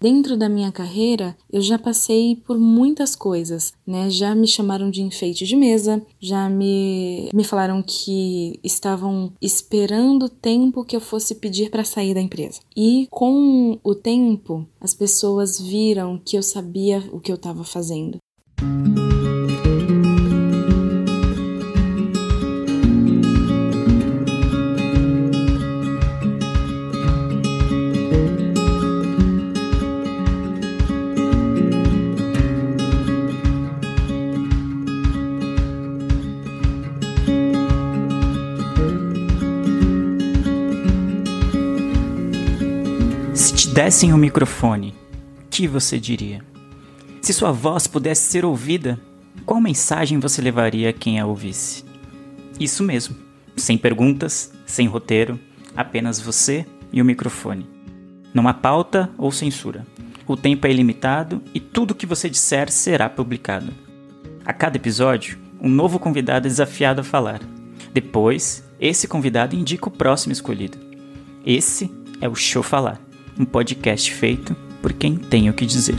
Dentro da minha carreira, eu já passei por muitas coisas, né? Já me chamaram de enfeite de mesa, já me, me falaram que estavam esperando o tempo que eu fosse pedir para sair da empresa. E com o tempo, as pessoas viram que eu sabia o que eu estava fazendo. Dessem o um microfone, o que você diria? Se sua voz pudesse ser ouvida, qual mensagem você levaria a quem a ouvisse? Isso mesmo, sem perguntas, sem roteiro, apenas você e o microfone. Não há pauta ou censura. O tempo é ilimitado e tudo o que você disser será publicado. A cada episódio, um novo convidado é desafiado a falar. Depois, esse convidado indica o próximo escolhido. Esse é o Show Falar um podcast feito por quem tem o que dizer.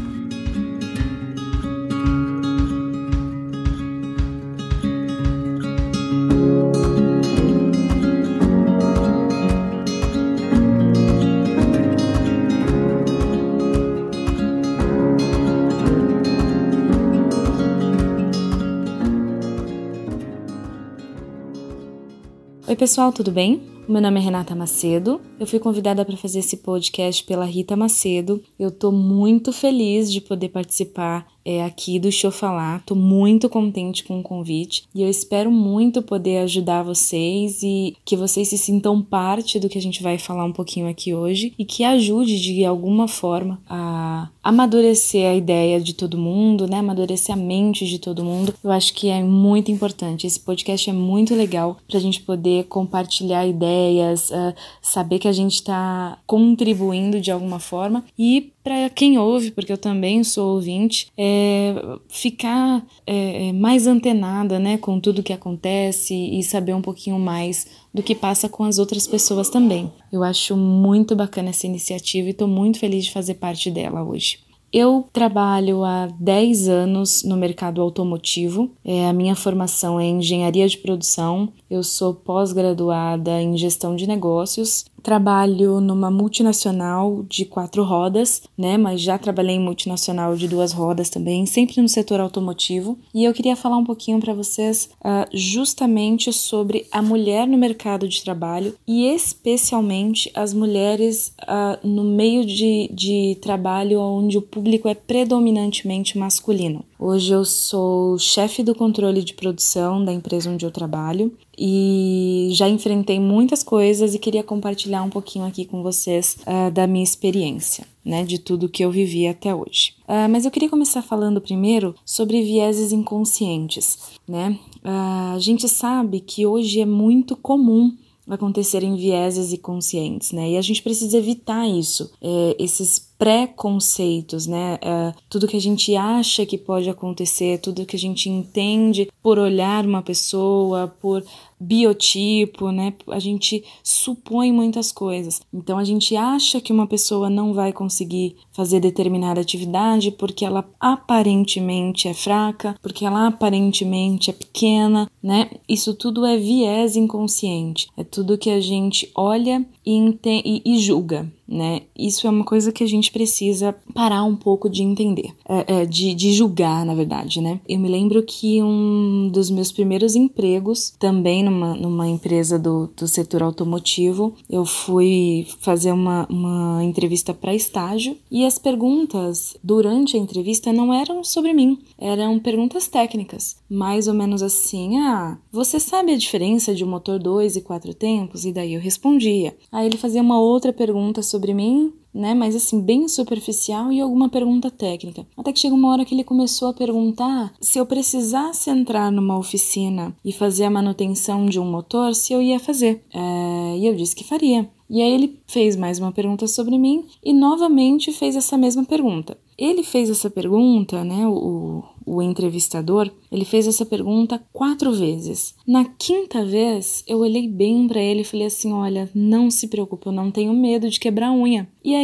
Oi, pessoal, tudo bem? Meu nome é Renata Macedo. Eu fui convidada para fazer esse podcast pela Rita Macedo. Eu estou muito feliz de poder participar é, aqui do Falar. Estou muito contente com o convite e eu espero muito poder ajudar vocês e que vocês se sintam parte do que a gente vai falar um pouquinho aqui hoje e que ajude de alguma forma a amadurecer a ideia de todo mundo, né? Amadurecer a mente de todo mundo. Eu acho que é muito importante. Esse podcast é muito legal para a gente poder compartilhar ideias, uh, saber que a gente está contribuindo de alguma forma e para quem ouve, porque eu também sou ouvinte, é, ficar é, é, mais antenada né, com tudo que acontece e saber um pouquinho mais do que passa com as outras pessoas também. Eu acho muito bacana essa iniciativa e estou muito feliz de fazer parte dela hoje. Eu trabalho há 10 anos no mercado automotivo. É, a minha formação é engenharia de produção. Eu sou pós-graduada em gestão de negócios Trabalho numa multinacional de quatro rodas, né? Mas já trabalhei em multinacional de duas rodas também, sempre no setor automotivo. E eu queria falar um pouquinho para vocês uh, justamente sobre a mulher no mercado de trabalho e especialmente as mulheres uh, no meio de, de trabalho onde o público é predominantemente masculino. Hoje eu sou chefe do controle de produção da empresa onde eu trabalho e já enfrentei muitas coisas e queria compartilhar um pouquinho aqui com vocês uh, da minha experiência, né, de tudo que eu vivi até hoje. Uh, mas eu queria começar falando primeiro sobre vieses inconscientes, né? Uh, a gente sabe que hoje é muito comum acontecerem vieses inconscientes, né? E a gente precisa evitar isso, é, esses preconceitos, né? É, tudo que a gente acha que pode acontecer, tudo que a gente entende por olhar uma pessoa, por biotipo, né? A gente supõe muitas coisas. Então a gente acha que uma pessoa não vai conseguir fazer determinada atividade porque ela aparentemente é fraca, porque ela aparentemente é pequena, né? Isso tudo é viés inconsciente. É tudo que a gente olha e, e, e julga, né? Isso é uma coisa que a gente precisa parar um pouco de entender, é, é, de, de julgar, na verdade, né? Eu me lembro que um dos meus primeiros empregos, também numa, numa empresa do, do setor automotivo, eu fui fazer uma, uma entrevista para estágio e as perguntas durante a entrevista não eram sobre mim, eram perguntas técnicas, mais ou menos assim: ah, você sabe a diferença de um motor 2 e 4 tempos? E daí eu respondia. Aí ele fazia uma outra pergunta sobre mim, né? Mas assim, bem superficial e alguma pergunta técnica. Até que chega uma hora que ele começou a perguntar se eu precisasse entrar numa oficina e fazer a manutenção de um motor, se eu ia fazer. É, e eu disse que faria. E aí ele fez mais uma pergunta sobre mim e novamente fez essa mesma pergunta. Ele fez essa pergunta, né, o, o entrevistador, ele fez essa pergunta quatro vezes. Na quinta vez, eu olhei bem para ele e falei assim: Olha, não se preocupe, eu não tenho medo de quebrar unha. E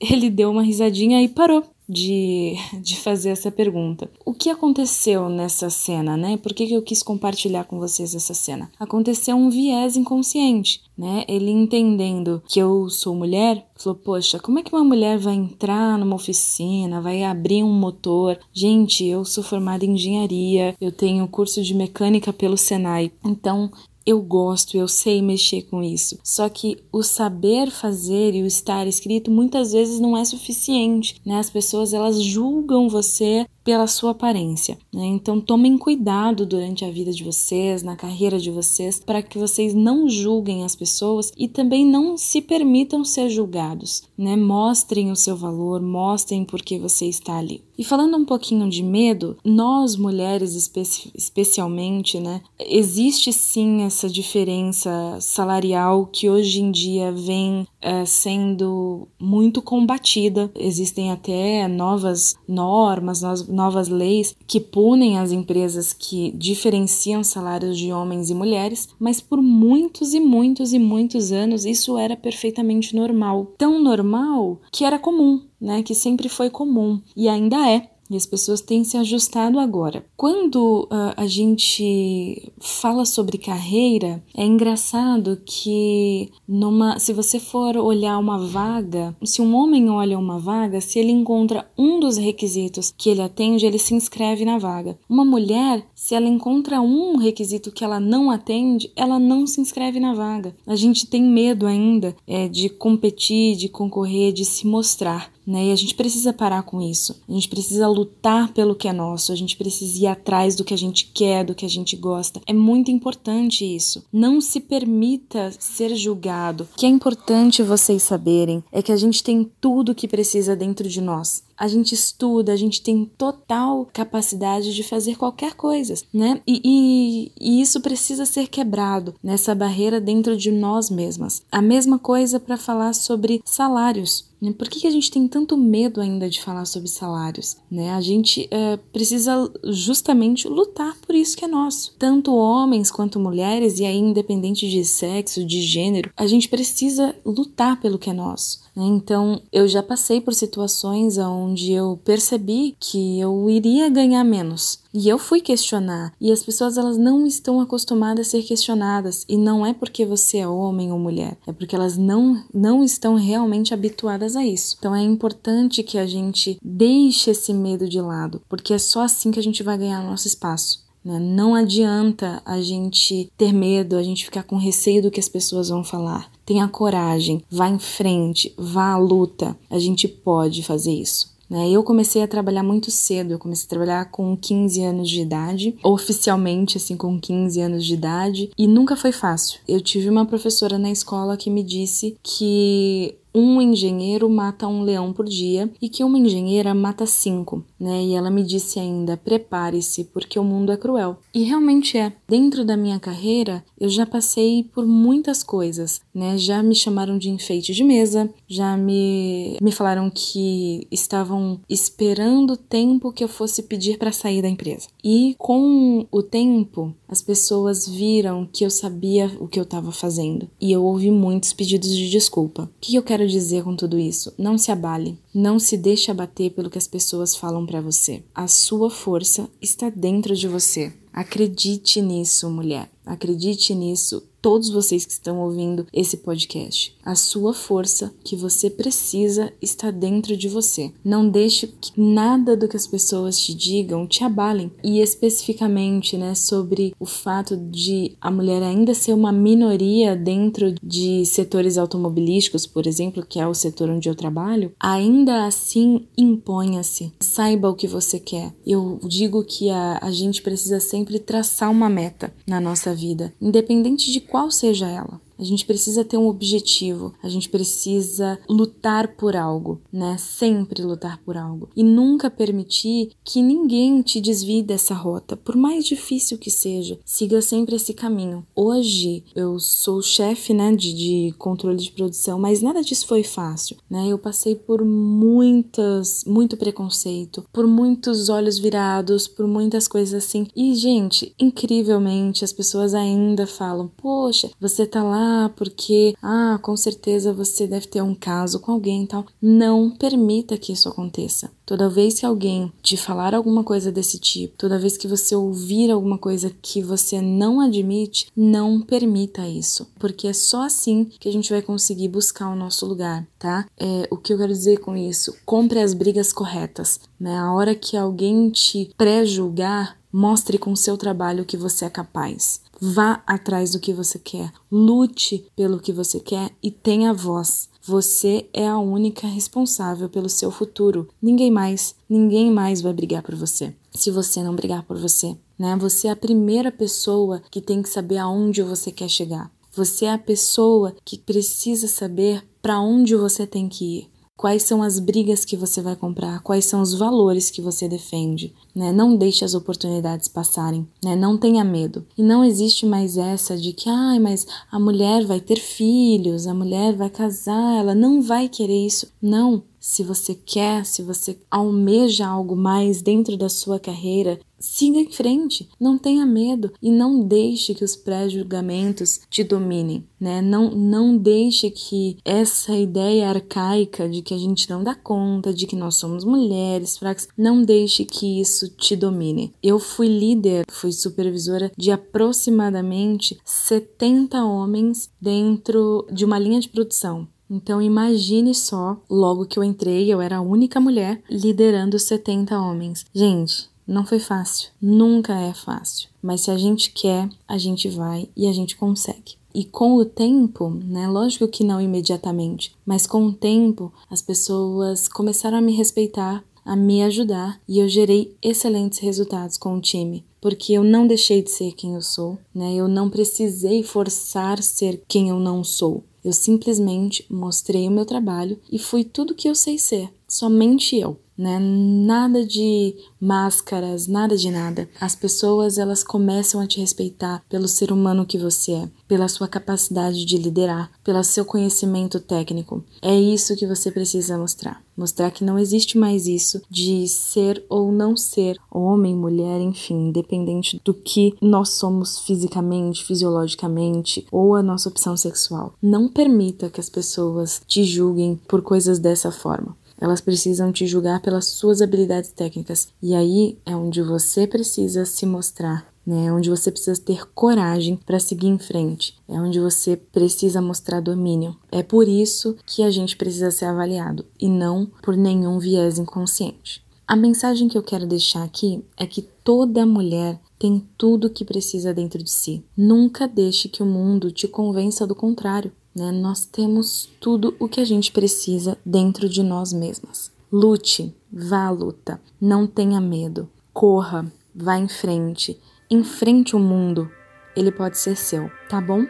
ele deu uma risadinha e parou de, de fazer essa pergunta. O que aconteceu nessa cena, né? Por que, que eu quis compartilhar com vocês essa cena? Aconteceu um viés inconsciente, né? Ele entendendo que eu sou mulher, falou: Poxa, como é que uma mulher vai entrar numa oficina, vai abrir um motor? Gente, eu sou formada em engenharia, eu tenho curso de mecânica pelo Senai, então eu gosto, eu sei mexer com isso. Só que o saber fazer e o estar escrito muitas vezes não é suficiente, né? As pessoas elas julgam você pela sua aparência. Né? Então tomem cuidado durante a vida de vocês, na carreira de vocês, para que vocês não julguem as pessoas e também não se permitam ser julgados. Né? Mostrem o seu valor, mostrem por que você está ali. E falando um pouquinho de medo, nós mulheres especi especialmente, né, existe sim essa diferença salarial que hoje em dia vem é, sendo muito combatida. Existem até novas normas, novas leis que punem as empresas que diferenciam salários de homens e mulheres, mas por muitos e muitos e muitos anos isso era perfeitamente normal. Tão normal que era comum, né? Que sempre foi comum e ainda é. E as pessoas têm se ajustado agora. Quando uh, a gente fala sobre carreira, é engraçado que numa, se você for olhar uma vaga, se um homem olha uma vaga, se ele encontra um dos requisitos que ele atende, ele se inscreve na vaga. Uma mulher, se ela encontra um requisito que ela não atende, ela não se inscreve na vaga. A gente tem medo ainda é, de competir, de concorrer, de se mostrar. Né? E a gente precisa parar com isso. A gente precisa lutar pelo que é nosso, a gente precisa ir atrás do que a gente quer, do que a gente gosta. É muito importante isso. Não se permita ser julgado. O que é importante vocês saberem é que a gente tem tudo o que precisa dentro de nós a gente estuda, a gente tem total capacidade de fazer qualquer coisa, né? E, e, e isso precisa ser quebrado nessa barreira dentro de nós mesmas. A mesma coisa para falar sobre salários. Né? Por que, que a gente tem tanto medo ainda de falar sobre salários? Né? A gente uh, precisa justamente lutar por isso que é nosso. Tanto homens quanto mulheres, e aí independente de sexo, de gênero, a gente precisa lutar pelo que é nosso. Né? Então, eu já passei por situações onde eu percebi que eu iria ganhar menos. E eu fui questionar. E as pessoas elas não estão acostumadas a ser questionadas. E não é porque você é homem ou mulher, é porque elas não, não estão realmente habituadas a isso. Então é importante que a gente deixe esse medo de lado, porque é só assim que a gente vai ganhar nosso espaço. Né? Não adianta a gente ter medo, a gente ficar com receio do que as pessoas vão falar. Tenha coragem, vá em frente, vá à luta. A gente pode fazer isso. Né? Eu comecei a trabalhar muito cedo, eu comecei a trabalhar com 15 anos de idade, oficialmente assim com 15 anos de idade, e nunca foi fácil. Eu tive uma professora na escola que me disse que um engenheiro mata um leão por dia e que uma engenheira mata cinco, né? E ela me disse ainda: prepare-se, porque o mundo é cruel. E realmente é. Dentro da minha carreira, eu já passei por muitas coisas, né? Já me chamaram de enfeite de mesa, já me, me falaram que estavam esperando o tempo que eu fosse pedir para sair da empresa. E com o tempo, as pessoas viram que eu sabia o que eu estava fazendo e eu ouvi muitos pedidos de desculpa. O que eu quero quero dizer com tudo isso? Não se abale, não se deixe abater pelo que as pessoas falam para você. A sua força está dentro de você. Acredite nisso, mulher. Acredite nisso todos vocês que estão ouvindo esse podcast. A sua força que você precisa está dentro de você. Não deixe que nada do que as pessoas te digam te abalem. E especificamente, né, sobre o fato de a mulher ainda ser uma minoria dentro de setores automobilísticos, por exemplo, que é o setor onde eu trabalho, ainda assim imponha-se. Saiba o que você quer. Eu digo que a, a gente precisa sempre traçar uma meta na nossa vida, independente de qual seja ela. A gente precisa ter um objetivo, a gente precisa lutar por algo, né? Sempre lutar por algo e nunca permitir que ninguém te desvie dessa rota, por mais difícil que seja. Siga sempre esse caminho. Hoje eu sou chefe, né, de, de controle de produção, mas nada disso foi fácil, né? Eu passei por muitas, muito preconceito, por muitos olhos virados, por muitas coisas assim. E gente, incrivelmente as pessoas ainda falam: "Poxa, você tá lá porque ah, com certeza você deve ter um caso com alguém e tal". Não permita que isso aconteça. Toda vez que alguém te falar alguma coisa desse tipo, toda vez que você ouvir alguma coisa que você não admite, não permita isso, porque é só assim que a gente vai conseguir buscar o nosso lugar, tá? É, o que eu quero dizer com isso? Compre as brigas corretas, né? A hora que alguém te pré-julgar, mostre com o seu trabalho que você é capaz. Vá atrás do que você quer, lute pelo que você quer e tenha voz. Você é a única responsável pelo seu futuro. Ninguém mais, ninguém mais vai brigar por você. Se você não brigar por você, né? Você é a primeira pessoa que tem que saber aonde você quer chegar. Você é a pessoa que precisa saber para onde você tem que ir. Quais são as brigas que você vai comprar? Quais são os valores que você defende? Né? Não deixe as oportunidades passarem, né? Não tenha medo. E não existe mais essa de que, ai, mas a mulher vai ter filhos, a mulher vai casar, ela não vai querer isso. Não. Se você quer, se você almeja algo mais dentro da sua carreira, Siga em frente, não tenha medo e não deixe que os pré-julgamentos te dominem, né? Não, não deixe que essa ideia arcaica de que a gente não dá conta, de que nós somos mulheres fracas, não deixe que isso te domine. Eu fui líder, fui supervisora de aproximadamente 70 homens dentro de uma linha de produção. Então imagine só, logo que eu entrei, eu era a única mulher liderando 70 homens. Gente, não foi fácil, nunca é fácil, mas se a gente quer, a gente vai e a gente consegue. E com o tempo, né, lógico que não imediatamente, mas com o tempo as pessoas começaram a me respeitar, a me ajudar e eu gerei excelentes resultados com o time, porque eu não deixei de ser quem eu sou, né? Eu não precisei forçar ser quem eu não sou. Eu simplesmente mostrei o meu trabalho e fui tudo que eu sei ser, somente eu né? Nada de máscaras, nada de nada. As pessoas elas começam a te respeitar pelo ser humano que você é, pela sua capacidade de liderar, pelo seu conhecimento técnico. É isso que você precisa mostrar. Mostrar que não existe mais isso de ser ou não ser homem, mulher, enfim, independente do que nós somos fisicamente, fisiologicamente ou a nossa opção sexual. Não permita que as pessoas te julguem por coisas dessa forma. Elas precisam te julgar pelas suas habilidades técnicas. E aí é onde você precisa se mostrar, né? É onde você precisa ter coragem para seguir em frente. É onde você precisa mostrar domínio. É por isso que a gente precisa ser avaliado e não por nenhum viés inconsciente. A mensagem que eu quero deixar aqui é que toda mulher tem tudo o que precisa dentro de si. Nunca deixe que o mundo te convença do contrário. Né? Nós temos tudo o que a gente precisa dentro de nós mesmas. Lute, vá à luta, não tenha medo, corra, vá em frente, enfrente o mundo, ele pode ser seu, tá bom?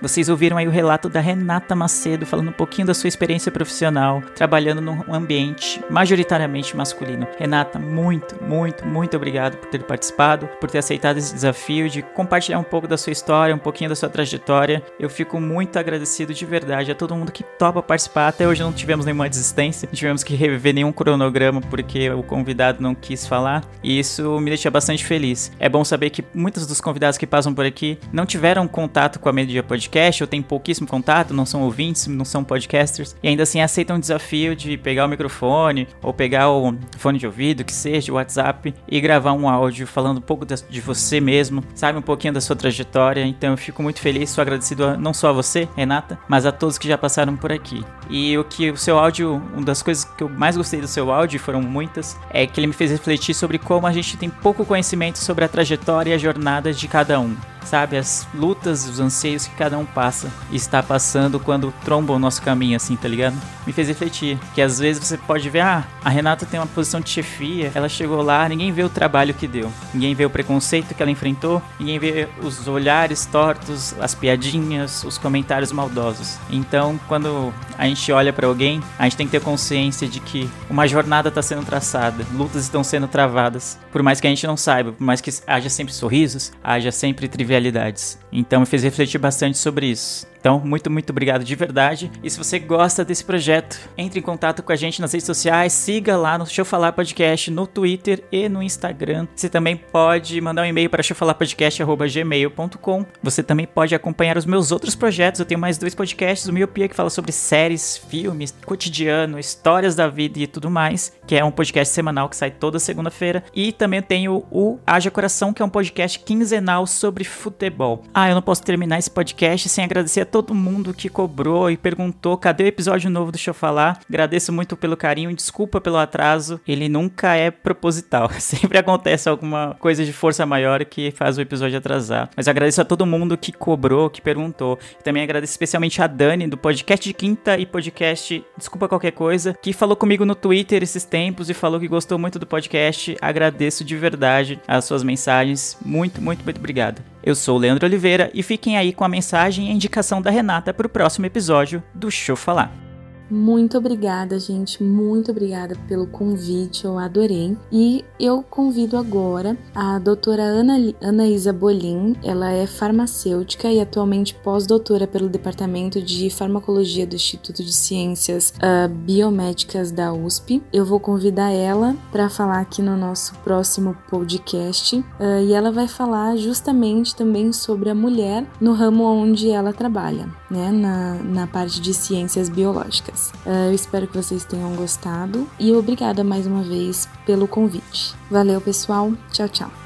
Vocês ouviram aí o relato da Renata Macedo falando um pouquinho da sua experiência profissional, trabalhando num ambiente majoritariamente masculino. Renata, muito, muito, muito obrigado por ter participado, por ter aceitado esse desafio de compartilhar um pouco da sua história, um pouquinho da sua trajetória. Eu fico muito agradecido de verdade a todo mundo que topa participar. Até hoje não tivemos nenhuma desistência, não tivemos que reviver nenhum cronograma porque o convidado não quis falar, e isso me deixa bastante feliz. É bom saber que muitos dos convidados que passam por aqui não tiveram contato com a Media Podcast podcast ou tem pouquíssimo contato, não são ouvintes, não são podcasters, e ainda assim aceitam o desafio de pegar o microfone ou pegar o fone de ouvido, que seja, o WhatsApp, e gravar um áudio falando um pouco de você mesmo, sabe, um pouquinho da sua trajetória. Então eu fico muito feliz, sou agradecido a, não só a você, Renata, mas a todos que já passaram por aqui. E o que o seu áudio, uma das coisas que eu mais gostei do seu áudio, foram muitas, é que ele me fez refletir sobre como a gente tem pouco conhecimento sobre a trajetória e a jornada de cada um. sabe? As lutas, os anseios que cada um passa está passando quando tromba o nosso caminho, assim, tá ligado? Me fez refletir que às vezes você pode ver, ah, a Renata tem uma posição de chefia, ela chegou lá, ninguém vê o trabalho que deu, ninguém vê o preconceito que ela enfrentou, ninguém vê os olhares tortos, as piadinhas, os comentários maldosos. Então, quando a gente olha para alguém, a gente tem que ter consciência de que uma jornada está sendo traçada, lutas estão sendo travadas, por mais que a gente não saiba, por mais que haja sempre sorrisos, haja sempre trivialidades. Então me fez refletir bastante sobre isso. Então, muito, muito obrigado de verdade. E se você gosta desse projeto, entre em contato com a gente nas redes sociais, siga lá no eu Falar Podcast no Twitter e no Instagram. Você também pode mandar um e-mail para gmail.com. Você também pode acompanhar os meus outros projetos. Eu tenho mais dois podcasts, o Miopia que fala sobre séries, filmes, cotidiano, histórias da vida e tudo mais, que é um podcast semanal que sai toda segunda-feira. E também tenho o Haja Coração, que é um podcast quinzenal sobre futebol. Ah, eu não posso terminar esse podcast sem agradecer a todo mundo que cobrou e perguntou cadê o episódio novo do Eu Falar. Agradeço muito pelo carinho, desculpa pelo atraso. Ele nunca é proposital. Sempre acontece alguma coisa de força maior que faz o episódio atrasar. Mas agradeço a todo mundo que cobrou, que perguntou. Também agradeço especialmente a Dani do podcast de quinta e podcast Desculpa Qualquer Coisa, que falou comigo no Twitter esses tempos e falou que gostou muito do podcast. Agradeço de verdade as suas mensagens. Muito, muito, muito obrigado. Eu sou o Leandro Oliveira e fiquem aí com a mensagem e a indicação da Renata para o próximo episódio do Show Falar. Muito obrigada, gente. Muito obrigada pelo convite. Eu adorei. E eu convido agora a doutora Ana, Anaísa Bolim. Ela é farmacêutica e atualmente pós-doutora pelo Departamento de Farmacologia do Instituto de Ciências uh, Biomédicas da USP. Eu vou convidar ela para falar aqui no nosso próximo podcast. Uh, e ela vai falar justamente também sobre a mulher no ramo onde ela trabalha, né? Na, na parte de ciências biológicas. Uh, eu espero que vocês tenham gostado e obrigada mais uma vez pelo convite. Valeu, pessoal. Tchau, tchau.